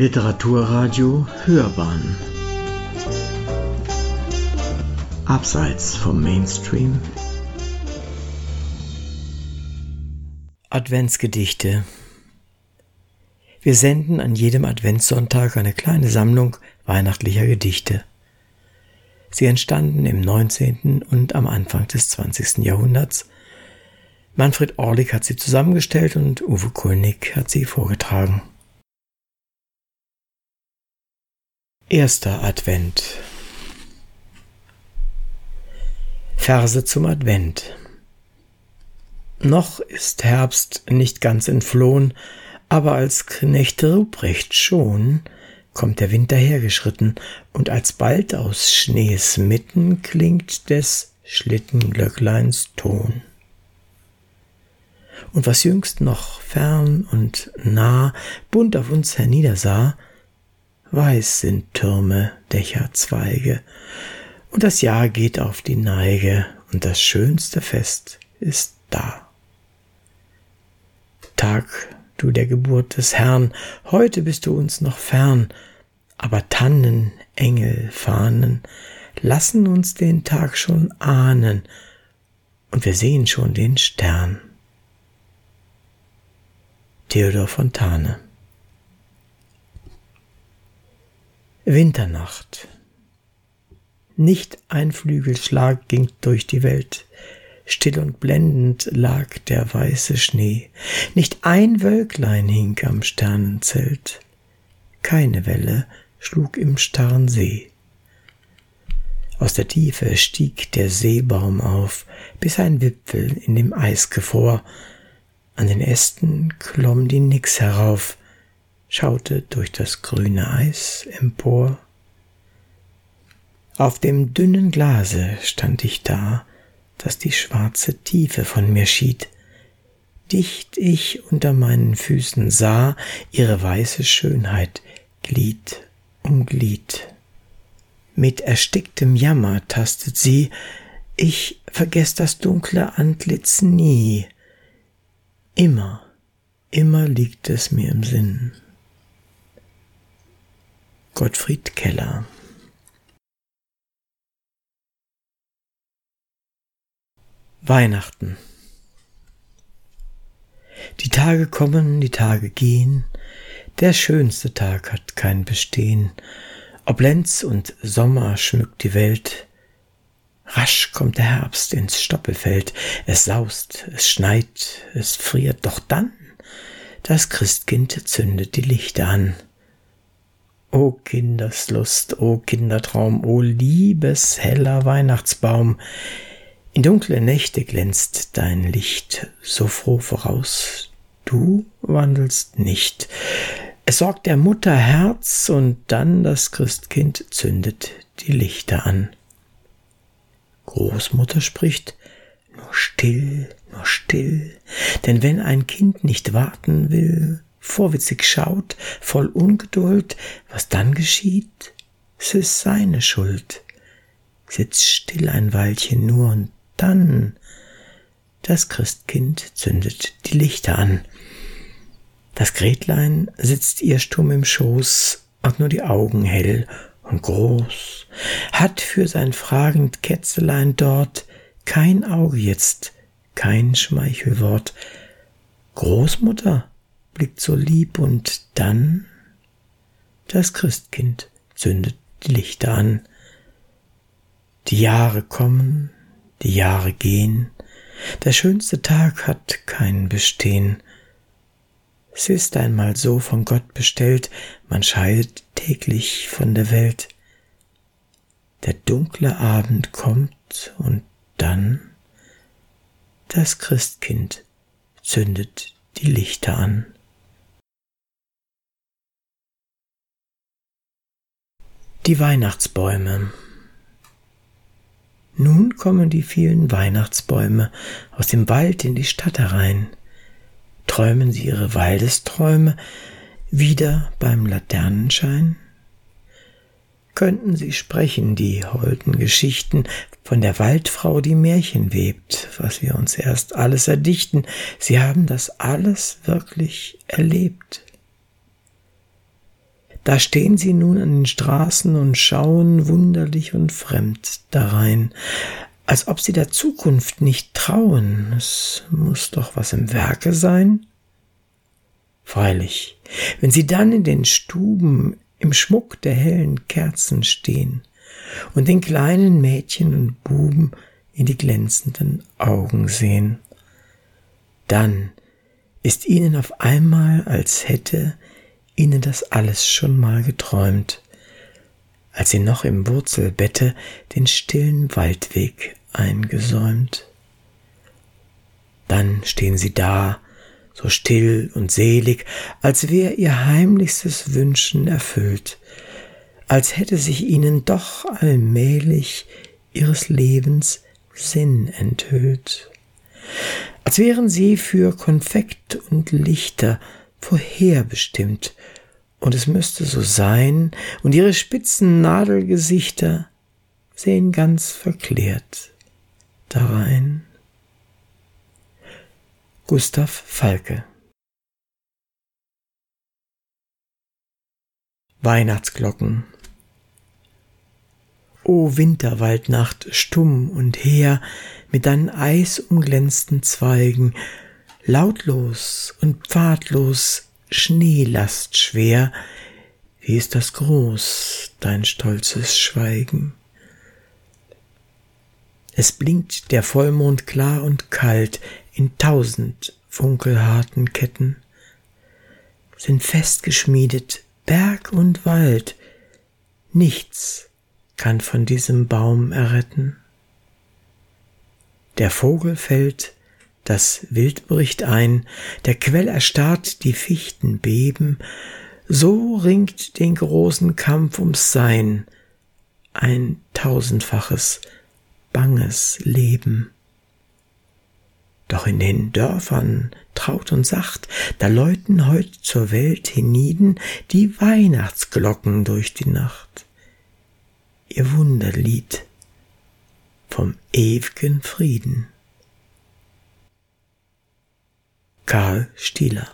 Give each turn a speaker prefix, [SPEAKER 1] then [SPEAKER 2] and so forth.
[SPEAKER 1] Literaturradio Hörbahn Abseits vom Mainstream
[SPEAKER 2] Adventsgedichte Wir senden an jedem Adventssonntag eine kleine Sammlung weihnachtlicher Gedichte. Sie entstanden im 19. und am Anfang des 20. Jahrhunderts. Manfred Orlik hat sie zusammengestellt und Uwe Kulnig hat sie vorgetragen. Erster Advent Verse zum Advent Noch ist Herbst nicht ganz entflohen, aber als Knecht Ruprecht schon kommt der Winter hergeschritten, und alsbald aus Schnees mitten klingt des Schlittenglöckleins Ton. Und was jüngst noch fern und nah bunt auf uns herniedersah, Weiß sind Türme, Dächer, Zweige, und das Jahr geht auf die Neige, und das schönste Fest ist da. Tag, du der Geburt des Herrn, heute bist du uns noch fern, aber Tannen, Engel, Fahnen lassen uns den Tag schon ahnen, und wir sehen schon den Stern. Theodor Fontane Winternacht. Nicht ein Flügelschlag ging durch die Welt, still und blendend lag der weiße Schnee, nicht ein Wölklein hing am Sternenzelt, keine Welle schlug im starren See. Aus der Tiefe stieg der Seebaum auf, bis ein Wipfel in dem Eis gefror, an den Ästen klomm die Nix herauf, schaute durch das grüne Eis empor. Auf dem dünnen Glase stand ich da, das die schwarze Tiefe von mir schied. Dicht ich unter meinen Füßen sah ihre weiße Schönheit Glied um Glied. Mit ersticktem Jammer tastet sie, ich vergess das dunkle Antlitz nie. Immer, immer liegt es mir im Sinn. Gottfried Keller. Weihnachten. Die Tage kommen, die Tage gehen, der schönste Tag hat kein Bestehen, ob Lenz und Sommer schmückt die Welt, Rasch kommt der Herbst ins Stoppelfeld, es saust, es schneit, es friert, doch dann das Christkind zündet die Lichter an. O Kinderslust, o Kindertraum, o liebes heller Weihnachtsbaum, in dunkle Nächte glänzt dein Licht so froh voraus, du wandelst nicht. Es sorgt der Mutter Herz und dann das Christkind zündet die Lichter an. Großmutter spricht, nur still, nur still, denn wenn ein Kind nicht warten will, vorwitzig schaut, voll Ungeduld, was dann geschieht, es ist seine Schuld. Sitzt still ein Weilchen nur und dann das Christkind zündet die Lichter an. Das Gretlein sitzt ihr stumm im Schoß, hat nur die Augen hell und groß, hat für sein fragend Kätzelein dort kein Auge jetzt, kein Schmeichelwort. Großmutter, blickt so lieb und dann das Christkind zündet die Lichter an. Die Jahre kommen, die Jahre gehen, der schönste Tag hat kein Bestehen. Es ist einmal so von Gott bestellt, man scheidet täglich von der Welt. Der dunkle Abend kommt und dann das Christkind zündet die Lichter an. Die Weihnachtsbäume. Nun kommen die vielen Weihnachtsbäume aus dem Wald in die Stadt herein. Träumen sie ihre Waldesträume wieder beim Laternenschein? Könnten sie sprechen, die holden Geschichten von der Waldfrau, die Märchen webt, was wir uns erst alles erdichten, sie haben das alles wirklich erlebt. Da stehen sie nun an den Straßen und schauen wunderlich und fremd darein, als ob sie der Zukunft nicht trauen. Es muss doch was im Werke sein. Freilich, wenn sie dann in den Stuben im Schmuck der hellen Kerzen stehen und den kleinen Mädchen und Buben in die glänzenden Augen sehen, dann ist ihnen auf einmal, als hätte ihnen das alles schon mal geträumt, als sie noch im Wurzelbette den stillen Waldweg eingesäumt. Dann stehen sie da, so still und selig, als wär ihr heimlichstes Wünschen erfüllt, als hätte sich ihnen doch allmählich ihres Lebens Sinn enthüllt, als wären sie für Konfekt und Lichter vorherbestimmt, und es müsste so sein, und ihre spitzen Nadelgesichter sehen ganz verklärt darein. Gustav Falke. Weihnachtsglocken. O Winterwaldnacht, stumm und heer, mit deinen eisumglänzten Zweigen, lautlos und pfadlos, Schneelast schwer, wie ist das groß, dein stolzes Schweigen. Es blinkt der Vollmond klar und kalt in tausend funkelharten Ketten, sind festgeschmiedet Berg und Wald, nichts kann von diesem Baum erretten. Der Vogel fällt, das Wild bricht ein, der Quell erstarrt, die Fichten beben, so ringt den großen Kampf ums Sein, ein tausendfaches, banges Leben. Doch in den Dörfern traut und sacht, da läuten heut zur Welt hienieden die Weihnachtsglocken durch die Nacht ihr Wunderlied vom ew'gen Frieden. Karl Stieler